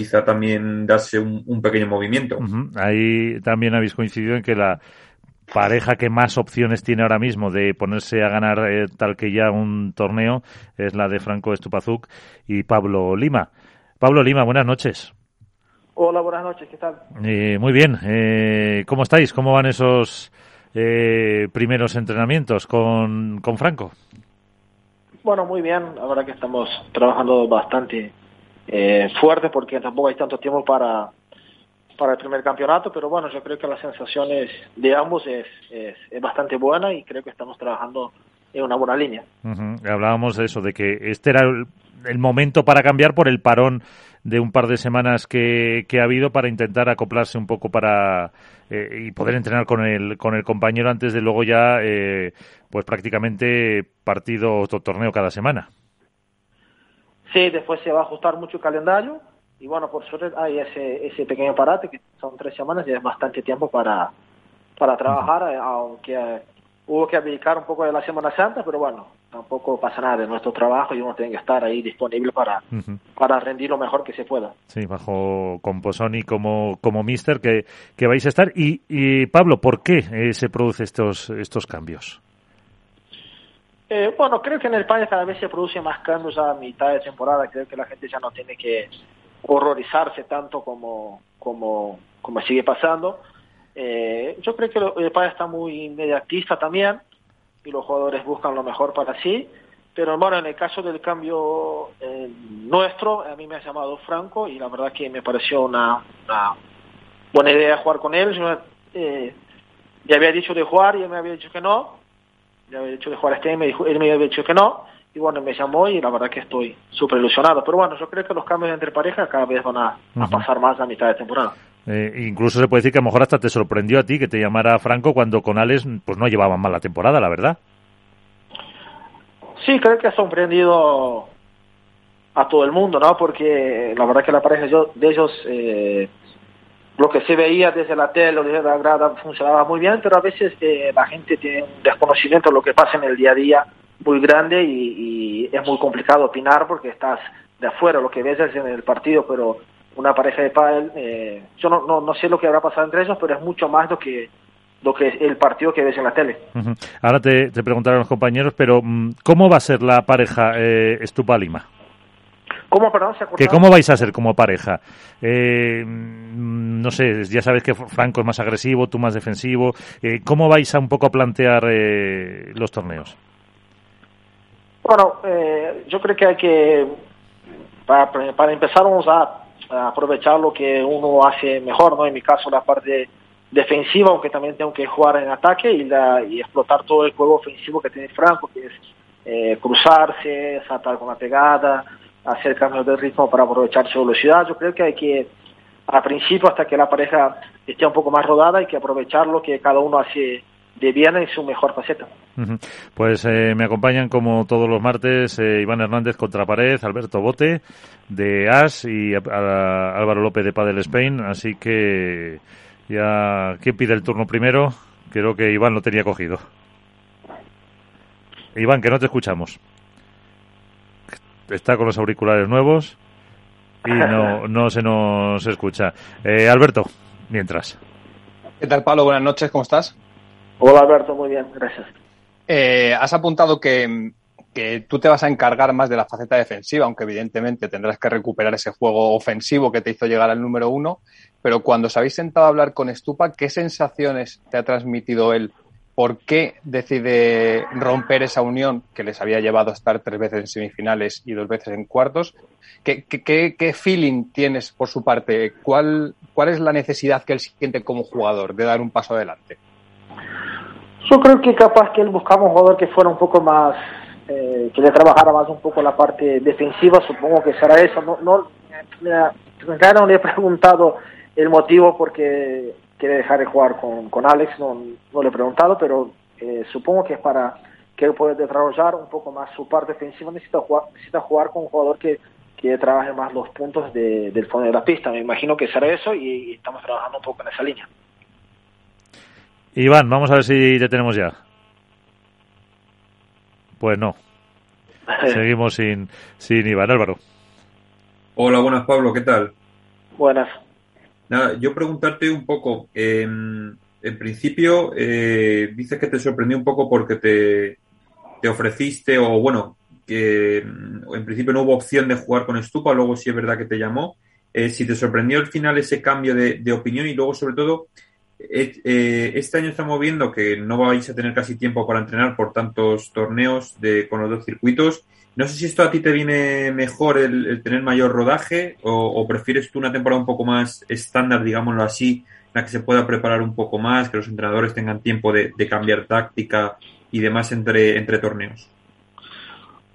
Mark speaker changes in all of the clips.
Speaker 1: quizá también darse un, pequeño movimiento.
Speaker 2: Ahí también habéis coincidido en que la pareja que más opciones tiene ahora mismo de ponerse a ganar eh, tal que ya un torneo es la de Franco Estupazuk y Pablo Lima. Pablo Lima, buenas noches.
Speaker 3: Hola, buenas noches, ¿qué tal?
Speaker 2: Eh, muy bien, eh, ¿cómo estáis? ¿Cómo van esos primeros entrenamientos con, con Franco?
Speaker 3: Bueno, muy bien, la verdad que estamos trabajando bastante fuerte porque tampoco hay tanto tiempo para para el primer campeonato, pero bueno, yo creo que las sensaciones de ambos es, es, bastante buena y creo que estamos trabajando en una buena línea.
Speaker 2: Hablábamos de eso, de que este era el, momento para cambiar por el parón de un par de semanas que, que ha habido para intentar acoplarse un poco para eh, y poder entrenar con el, con el compañero antes de luego ya, eh, pues prácticamente partido o torneo cada semana.
Speaker 3: Sí, después se va a ajustar mucho el calendario y bueno, por suerte hay ese, ese pequeño parate, que son tres semanas y es bastante tiempo para, para trabajar, eh, aunque eh, hubo que abdicar un poco de la Semana Santa, pero bueno, tampoco pasa nada de nuestro trabajo y uno tiene que estar ahí disponible para, para rendir lo mejor que se pueda.
Speaker 2: Sí, bajo Composoni como, como mister que, que vais a estar. Y, y Pablo, ¿por qué eh, se producen estos, estos cambios?
Speaker 3: Bueno, creo que en el país cada vez se producen más cambios a mitad de temporada. Creo que la gente ya no tiene que horrorizarse tanto como, como, como sigue pasando. Eh, yo creo que padre está muy inmediatista también y los jugadores buscan lo mejor para sí. Pero bueno, en el caso del cambio eh, nuestro, a mí me ha llamado Franco y la verdad que me pareció una, buena idea jugar con él. Yo eh, ya había dicho de jugar y él me había dicho que no. Ya había dicho de jugar este me dijo, él me había dicho que no y bueno, me llamó y la verdad que estoy súper ilusionado. Pero bueno, yo creo que los cambios entre parejas cada vez van a, pasar más a mitad de temporada.
Speaker 2: Eh, incluso se puede decir que a lo mejor hasta te sorprendió a ti que te llamara Franco cuando con Alex pues no llevaban mal la temporada, la verdad.
Speaker 3: Sí, creo que ha sorprendido a todo el mundo, ¿no? Porque la verdad que la pareja de ellos, eh, lo que se veía desde la tele o desde la grada funcionaba muy bien, pero a veces eh, la gente tiene un desconocimiento de lo que pasa en el día a día muy grande y, es muy complicado opinar porque estás de afuera, lo que ves es en el partido, pero una pareja de pádel, eh, yo no, no, no, sé lo que habrá pasado entre ellos, pero es mucho más lo que lo que el partido que ves en la tele.
Speaker 2: Ahora te, te preguntarán los compañeros, pero mm, ¿cómo va a ser la pareja eh, Estupa-Lima?
Speaker 3: ¿Cómo, perdón,
Speaker 2: ¿Que ¿Cómo vais a ser como pareja? Eh, mm, no sé, ya sabes que Franco es más agresivo, tú más defensivo. Eh, ¿Cómo vais a un poco a plantear eh, los torneos?
Speaker 3: Bueno, eh, yo creo que hay que, para, para empezar, vamos a, aprovechar lo que uno hace mejor, ¿no? En mi caso, la parte defensiva, aunque también tengo que jugar en ataque y, la, y explotar todo el juego ofensivo que tiene Franco, que es eh, cruzarse, saltar con la pegada, hacer cambios de ritmo para aprovechar su velocidad. Yo creo que hay que, al principio, hasta que la pareja esté un poco más rodada, hay que aprovechar lo que cada uno hace de bien en su mejor faceta.
Speaker 2: Pues eh, me acompañan como todos los martes eh, Iván Hernández contra pared, Alberto Bote de AS y Álvaro López de Padel Spain. Así que ya, ¿quién pide el turno primero? Creo que Iván lo tenía cogido. Iván, que no te escuchamos. Está con los auriculares nuevos y no, no se nos escucha. Eh, Alberto, mientras.
Speaker 4: ¿Qué tal, Pablo? Buenas noches, ¿cómo estás?
Speaker 3: Hola Alberto, muy bien, gracias.
Speaker 4: Eh, has apuntado que, tú te vas a encargar más de la faceta defensiva, aunque evidentemente tendrás que recuperar ese juego ofensivo que te hizo llegar al número uno. Pero cuando os habéis sentado a hablar con Stupa, ¿qué sensaciones te ha transmitido él? ¿Por qué decide romper esa unión que les había llevado a estar tres veces en semifinales y dos veces en cuartos? ¿Qué, feeling tienes por su parte? ¿Cuál, ¿Cuál es la necesidad que él siente como jugador de dar un paso adelante?
Speaker 3: Yo creo que capaz que él buscaba un jugador que fuera un poco más, eh, que le trabajara más un poco la parte defensiva, supongo que será eso. No, no, no le he preguntado el motivo por qué quiere dejar de jugar con, con Alex, no, no le he preguntado, pero eh, supongo que es para que él pueda desarrollar un poco más su parte defensiva, necesita jugar, necesita jugar con un jugador que, que trabaje más los puntos del fondo de la pista. Me imagino que será eso y estamos trabajando un poco en esa línea.
Speaker 2: Iván, vamos a ver si te tenemos ya. Pues no. Seguimos sin, sin Iván. Álvaro.
Speaker 1: Hola, buenas Pablo, ¿qué tal?
Speaker 3: Buenas.
Speaker 1: Nada, yo preguntarte un poco, en principio eh, dices que te sorprendió un poco porque te, te ofreciste o bueno, que mm, en principio no hubo opción de jugar con Estupa, luego sí es verdad que te llamó. Eh, si te sorprendió al final ese cambio de, opinión y luego sobre todo eh, este año estamos viendo que no vais a tener casi tiempo para entrenar por tantos torneos de, con los dos circuitos. No sé si esto a ti te viene mejor el, tener mayor rodaje o, prefieres tú una temporada un poco más estándar, digámoslo así, en la que se pueda preparar un poco más, que los entrenadores tengan tiempo de, cambiar táctica y demás entre, entre torneos.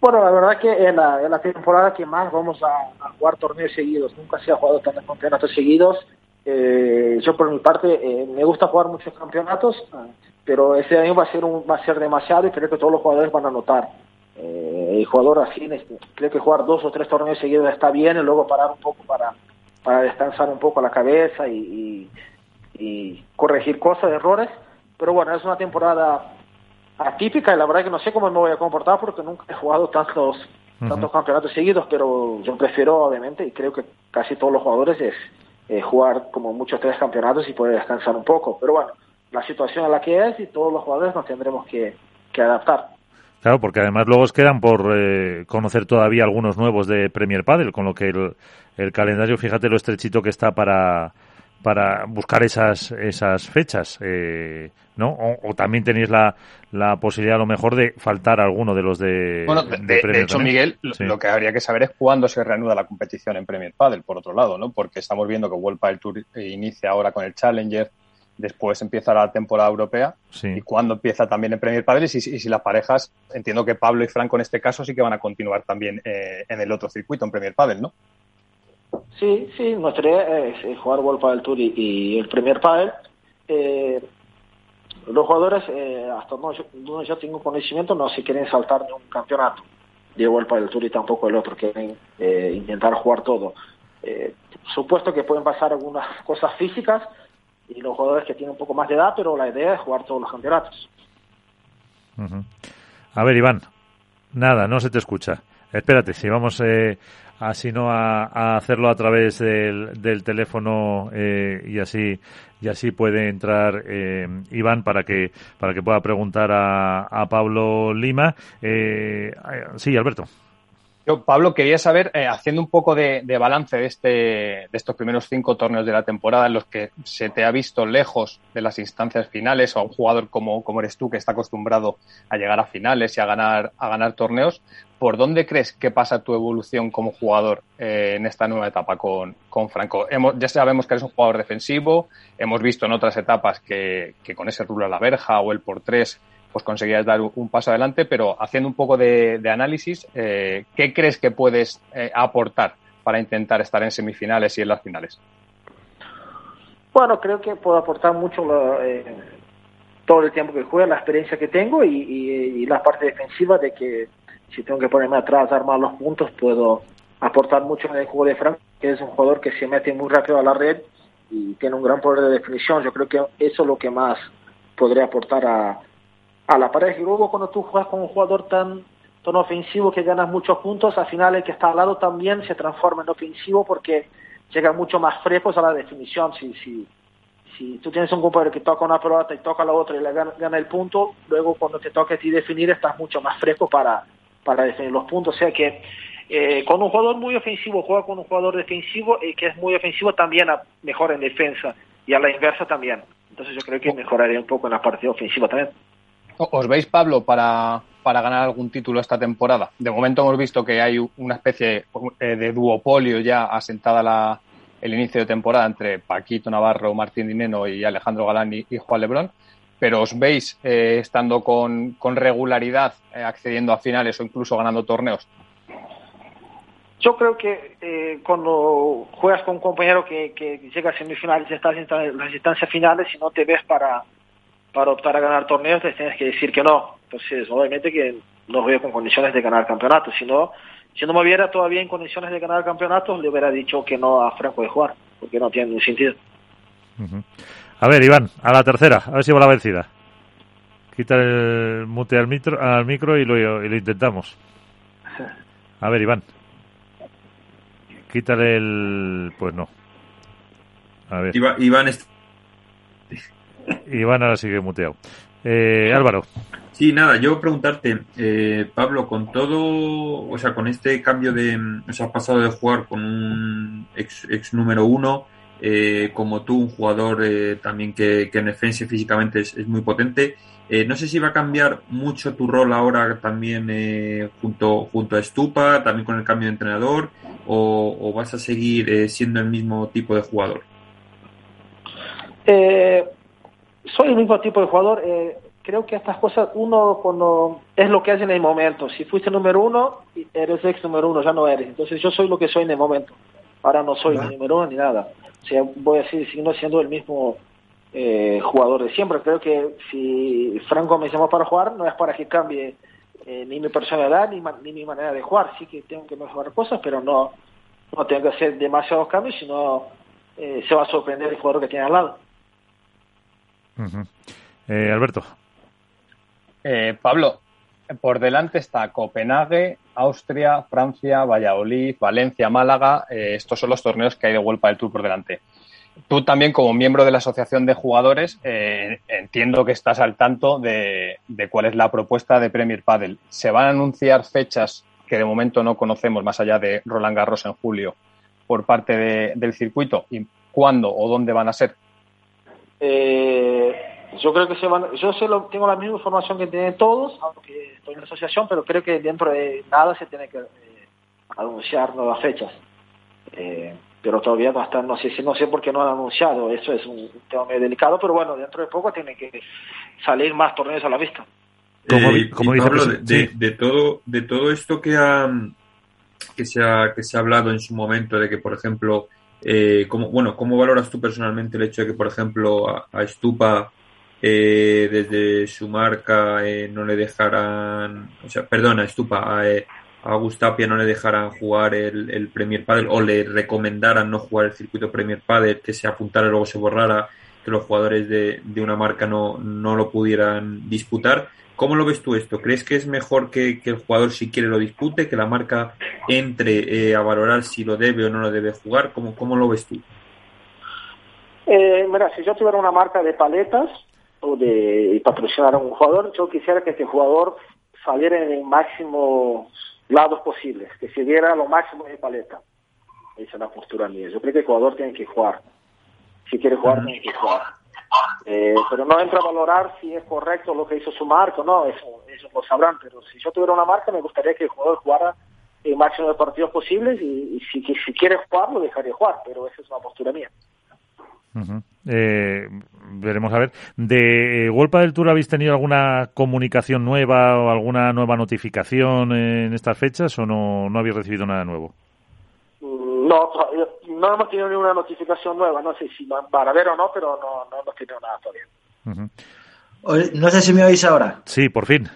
Speaker 3: Bueno, la verdad que en la, la temporada que más vamos a, jugar torneos seguidos, nunca se ha jugado tantos campeonatos seguidos. Eh, yo por mi parte eh, me gusta jugar muchos campeonatos, pero ese año va a ser un, va a ser demasiado y creo que todos los jugadores van a notar. Eh, el jugador así, creo que jugar dos o tres torneos seguidos está bien y luego parar un poco para, para descansar un poco la cabeza y, y corregir cosas, errores. Pero bueno, es una temporada atípica y la verdad que no sé cómo me voy a comportar porque nunca he jugado tantos tantos campeonatos seguidos, pero yo prefiero obviamente y creo que casi todos los jugadores es eh, jugar como muchos tres campeonatos y poder descansar un poco. Pero bueno, la situación en la que es y todos los jugadores nos tendremos que, adaptar.
Speaker 2: Claro, porque además luego os quedan por eh, conocer todavía algunos nuevos de Premier Padel, con lo que el, el calendario, fíjate lo estrechito que está para para buscar esas esas fechas, eh, ¿no? O, también tenéis la, la posibilidad a lo mejor de faltar alguno de los de.
Speaker 4: Bueno, de, hecho, Miguel, lo que habría que saber es cuándo se reanuda la competición en Premier Padel, por otro lado, ¿no? Porque estamos viendo que World Padel Tour inicia ahora con el Challenger, después empieza la temporada europea y cuándo empieza también en Premier Padel y si, las parejas, entiendo que Pablo y Franco en este caso sí que van a continuar también eh, en el otro circuito, en Premier Padel, ¿no?
Speaker 3: Sí, sí, nuestra idea es jugar World Padel Tour y, el Premier Padel. Eh, los jugadores, eh, hasta donde yo tengo conocimiento, no se quieren saltar de un campeonato de World Padel Tour y tampoco el otro, quieren eh, intentar jugar todo. Eh, supuesto que pueden pasar algunas cosas físicas y los jugadores que tienen un poco más de edad, pero la idea es jugar todos los campeonatos.
Speaker 2: A ver, Iván, nada, no se te escucha. Espérate, si vamos eh, así no a, hacerlo a través del, del teléfono eh, y así y así puede entrar eh, Iván para que para que pueda preguntar a, a Pablo Lima. Eh, sí, Alberto.
Speaker 4: Yo, Pablo, quería saber, eh, haciendo un poco de, balance de, este, de estos primeros cinco torneos de la temporada en los que se te ha visto lejos de las instancias finales o a un jugador como, como eres tú que está acostumbrado a llegar a finales y a ganar, a ganar torneos, ¿por dónde crees que pasa tu evolución como jugador eh, en esta nueva etapa con, con Franco? Hemos, ya sabemos que eres un jugador defensivo, hemos visto en otras etapas que, que con ese rule a la verja o el por tres pues conseguías dar un paso adelante, pero haciendo un poco de, análisis, eh, ¿qué crees que puedes eh, aportar para intentar estar en semifinales y en las finales?
Speaker 3: Bueno, creo que puedo aportar mucho eh, todo el tiempo que juego, la experiencia que tengo y, la parte defensiva de que si tengo que ponerme atrás, armar los puntos, puedo aportar mucho en el juego de Frank, que es un jugador que se mete muy rápido a la red y tiene un gran poder de definición. Yo creo que eso es lo que más podría aportar a, a la pareja. Y luego cuando tú juegas con un jugador tan, tan ofensivo que ganas muchos puntos, al final el que está al lado también se transforma en ofensivo porque llega mucho más frescos a la definición. Si, si, si tú tienes un compañero que toca una pelota y toca la otra y le gana, el punto, luego cuando te toca a ti definir estás mucho más fresco para, para definir los puntos. O sea que eh, con un jugador muy ofensivo juega con un jugador defensivo y que es muy ofensivo también mejora en defensa y a la inversa también. Entonces yo creo que mejoraría un poco en la parte ofensiva también.
Speaker 4: ¿Os veis, Pablo, para, para ganar algún título esta temporada? De momento hemos visto que hay una especie eh, de duopolio ya asentada la, el inicio de temporada entre Paquito Navarro, Martín Dineno y Alejandro Galán y, Juan Lebrón, pero os veis eh, estando con, con regularidad, eh, accediendo a finales o incluso ganando torneos.
Speaker 3: Yo creo que cuando juegas con un compañero que, llega a semifinales estás en las instancias finales y no te ves para, para optar a ganar torneos, te tienes que decir que no. Entonces, obviamente que no veo con condiciones de ganar campeonatos. Si no, si no me viera todavía en condiciones de ganar campeonatos, le hubiera dicho que no a Franco de jugar, porque no tiene ningún sentido.
Speaker 2: A ver, Iván, a la tercera, a ver si va la vencida. Quita el mute al, micro, al micro y lo, y lo intentamos. A ver, Iván. Quítale el... Pues no. A ver.
Speaker 1: Iván,
Speaker 2: Iván ahora sigue muteado. Eh, Álvaro.
Speaker 1: Sí, nada, yo preguntarte, eh, Pablo, con todo, o sea, con este cambio de, o sea, has pasado de jugar con un ex, ex número uno, eh, como tú, un jugador eh, también que, que, en defensa físicamente es, es muy potente. Eh, no sé si va a cambiar mucho tu rol ahora también eh, junto, junto a Stupa, también con el cambio de entrenador, o, o vas a seguir eh, siendo el mismo tipo de jugador.
Speaker 3: Soy el mismo tipo de jugador creo que estas cosas uno cuando es lo que hace en el momento. Si fuiste número uno, eres ex número uno, ya no eres. Entonces yo soy lo que soy en el momento. Ahora no soy ni número uno ni nada. O sea, voy a decir, sigo siendo el mismo eh, jugador de siempre. Creo que si Franco me llamó para jugar, no es para que cambie eh, ni mi personalidad ni, ni, mi manera de jugar. Sí que tengo que mejorar cosas, pero no, no tengo que hacer demasiados cambios, sino eh, se va a sorprender el jugador que tiene al lado.
Speaker 2: -huh. Alberto.
Speaker 4: Eh, Pablo, por delante está Copenhague, Austria, Francia, Valladolid, Valencia, Málaga. Eh, estos son los torneos que hay de Vuelta del Tour por delante. Tú también, como miembro de la Asociación de Jugadores, eh, entiendo que estás al tanto de, cuál es la propuesta de Premier Padel. ¿Se van a anunciar fechas que de momento no conocemos, más allá de Roland Garros en julio, por parte de, del circuito? ¿Y cuándo o dónde van a ser?
Speaker 3: Eh yo creo que se van, yo solo tengo la misma información que tienen todos, aunque estoy en la asociación, pero creo que dentro de nada se tiene que eh, anunciar nuevas fechas. Eh, pero todavía no están, no sé si no sé por qué no han anunciado, eso es un tema muy delicado, pero bueno, dentro de poco tiene que salir más torneos a la vista.
Speaker 1: Como, eh, como dice Pablo, de, de, de, todo, de todo esto que ha, que se ha, que se ha hablado en su momento, de que por ejemplo, eh, como, bueno, ¿cómo valoras tú personalmente el hecho de que, por ejemplo, a, a Stupa eh, desde su marca eh, no le dejaran, o sea, perdona, Estupa, a, eh, a Gustapia no le dejaran jugar el, el, Premier Padel o le recomendaran no jugar el circuito Premier Padel, que se apuntara y luego se borrara, que los jugadores de, de una marca no, no lo pudieran disputar. ¿Cómo lo ves tú esto? ¿Crees que es mejor que, que el jugador si quiere lo dispute, que la marca entre eh, a valorar si lo debe o no lo debe jugar? ¿Cómo, cómo lo ves tú?
Speaker 3: Eh, mira, si yo tuviera una marca de paletas, o de patrocinar a un jugador, yo quisiera que este jugador saliera en el máximo lados posibles, que se diera lo máximo de paleta. Esa es la postura mía. Yo creo que el jugador tiene que jugar. Si quiere jugar, uh -huh. tiene que jugar. Eh, pero no entra a valorar si es correcto lo que hizo su marca, no, eso, eso lo sabrán. Pero si yo tuviera una marca, me gustaría que el jugador jugara el máximo de partidos posibles y, y si, si quiere jugar, lo dejaría jugar. Pero esa es una postura mía.
Speaker 2: Eh, veremos a ver. ¿De Golpa del Tour habéis tenido alguna comunicación nueva o alguna nueva notificación en estas fechas o no, no habéis recibido nada nuevo?
Speaker 3: No, no hemos tenido ninguna notificación nueva. No sé si para ver o no, pero no, no hemos tenido nada todavía.
Speaker 5: Uh -huh. No sé si me oís ahora.
Speaker 2: Sí, por fin.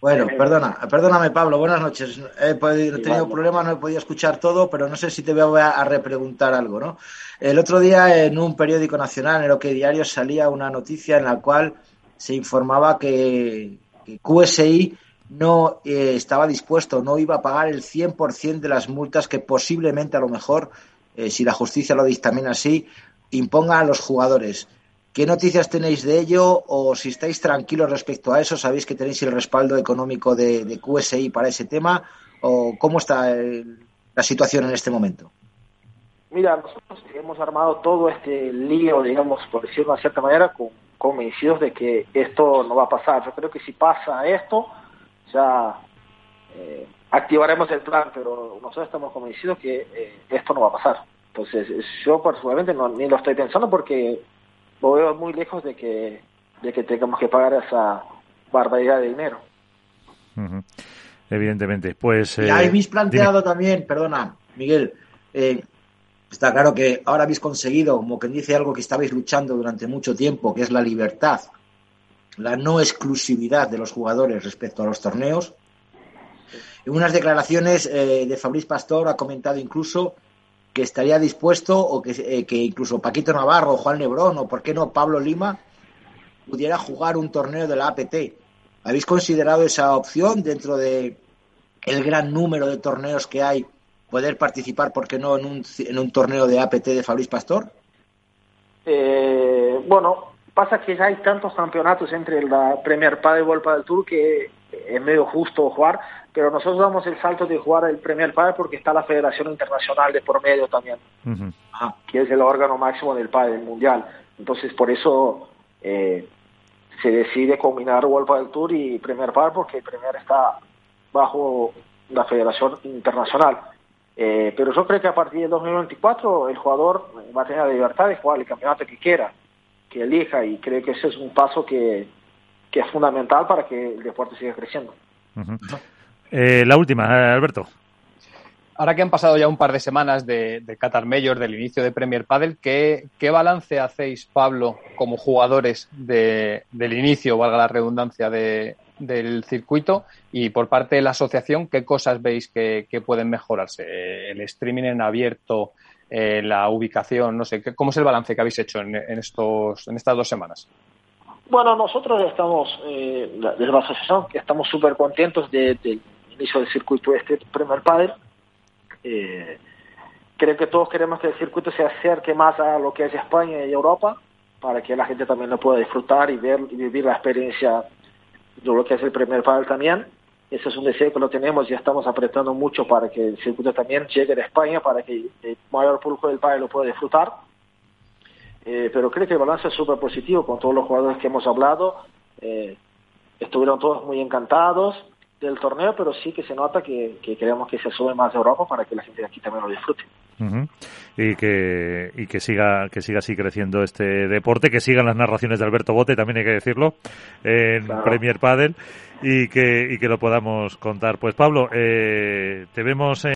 Speaker 5: Bueno, perdona, perdóname Pablo, buenas noches. He, podido, he tenido problemas, no he podido escuchar todo, pero no sé si te voy a, a repreguntar algo, ¿no? El otro día en un periódico nacional, en el OK Diario, salía una noticia en la cual se informaba que, que QSI no eh, estaba dispuesto, no iba a pagar el 100% de las multas que posiblemente a lo mejor, eh, si la justicia lo dictamina así, imponga a los jugadores. ¿Qué noticias tenéis de ello o si estáis tranquilos respecto a eso? ¿Sabéis que tenéis el respaldo económico de, de QSI para ese tema? ¿O cómo está la situación en este momento?
Speaker 3: Mira, nosotros hemos armado todo este lío, digamos, por decirlo de cierta manera, con, convencidos de que esto no va a pasar. Yo creo que si pasa esto, ya eh, activaremos el plan, pero nosotros estamos convencidos que eh, esto no va a pasar. Entonces, yo personalmente no, ni lo estoy pensando porque lo veo muy lejos de que, de que tengamos que pagar esa barbaridad de dinero.
Speaker 2: Uh -huh. Evidentemente. Pues.
Speaker 5: Eh, habéis planteado dime. también, perdona, Miguel, eh, está claro que ahora habéis conseguido, como quien dice, algo que estabais luchando durante mucho tiempo, que es la libertad, la no exclusividad de los jugadores respecto a los torneos. En unas declaraciones eh, de Fabriz Pastor ha comentado incluso que estaría dispuesto o que, eh, que incluso Paquito Navarro, Juan Lebrón o por qué no Pablo Lima pudiera jugar un torneo de la APT. ¿Habéis considerado esa opción dentro de el gran número de torneos que hay poder participar, por qué no, en un, en un torneo de APT de Fabriz Pastor?
Speaker 3: Eh, bueno, pasa que ya hay tantos campeonatos entre la Premier Padel y el Padel Tour que es medio justo jugar, pero nosotros damos el salto de jugar el Premier Padel porque está la Federación Internacional de por medio también, que es el órgano máximo del Padel mundial. Entonces, por eso eh, se decide combinar World Padel Tour y Premier Padel porque el Premier está bajo la Federación Internacional. Eh, pero yo creo que a partir de 2024 el jugador va a tener la libertad de jugar el campeonato que quiera, que elija, y creo que ese es un paso que, que es fundamental para que el deporte siga creciendo.
Speaker 2: Eh, la última, Alberto.
Speaker 4: Ahora que han pasado ya un par de semanas de, de Qatar Major, del inicio de Premier Padel, ¿qué, ¿qué, balance hacéis, Pablo, como jugadores de, del inicio, valga la redundancia, de, del circuito? Y por parte de la asociación, ¿qué cosas veis que, que pueden mejorarse? Eh, ¿El streaming en abierto, eh, la ubicación? No sé, ¿cómo es el balance que habéis hecho en, estos, en estas dos semanas?
Speaker 3: Bueno, nosotros estamos, eh, desde la asociación, estamos súper contentos del de, inicio del circuito este Premier Padel. Eh, creo que todos queremos que el circuito se acerque más a lo que es España y Europa, para que la gente también lo pueda disfrutar y ver y vivir la experiencia de lo que es el Premier Padel también. Ese es un deseo que lo tenemos y estamos apretando mucho para que el circuito también llegue a España, para que el mayor público del país lo pueda disfrutar. Eh, pero creo que el balance es súper positivo con todos los jugadores que hemos hablado. Eh, estuvieron todos muy encantados del torneo, pero sí que se nota que, que queremos que se sube más de Europa para que la gente de aquí también lo disfrute.
Speaker 2: Uh -huh. Y que y que siga que siga así creciendo este deporte, que sigan las narraciones de Alberto Bote, también hay que decirlo, en claro. Premier Padel y que y que lo podamos contar. Pues Pablo, eh, te vemos en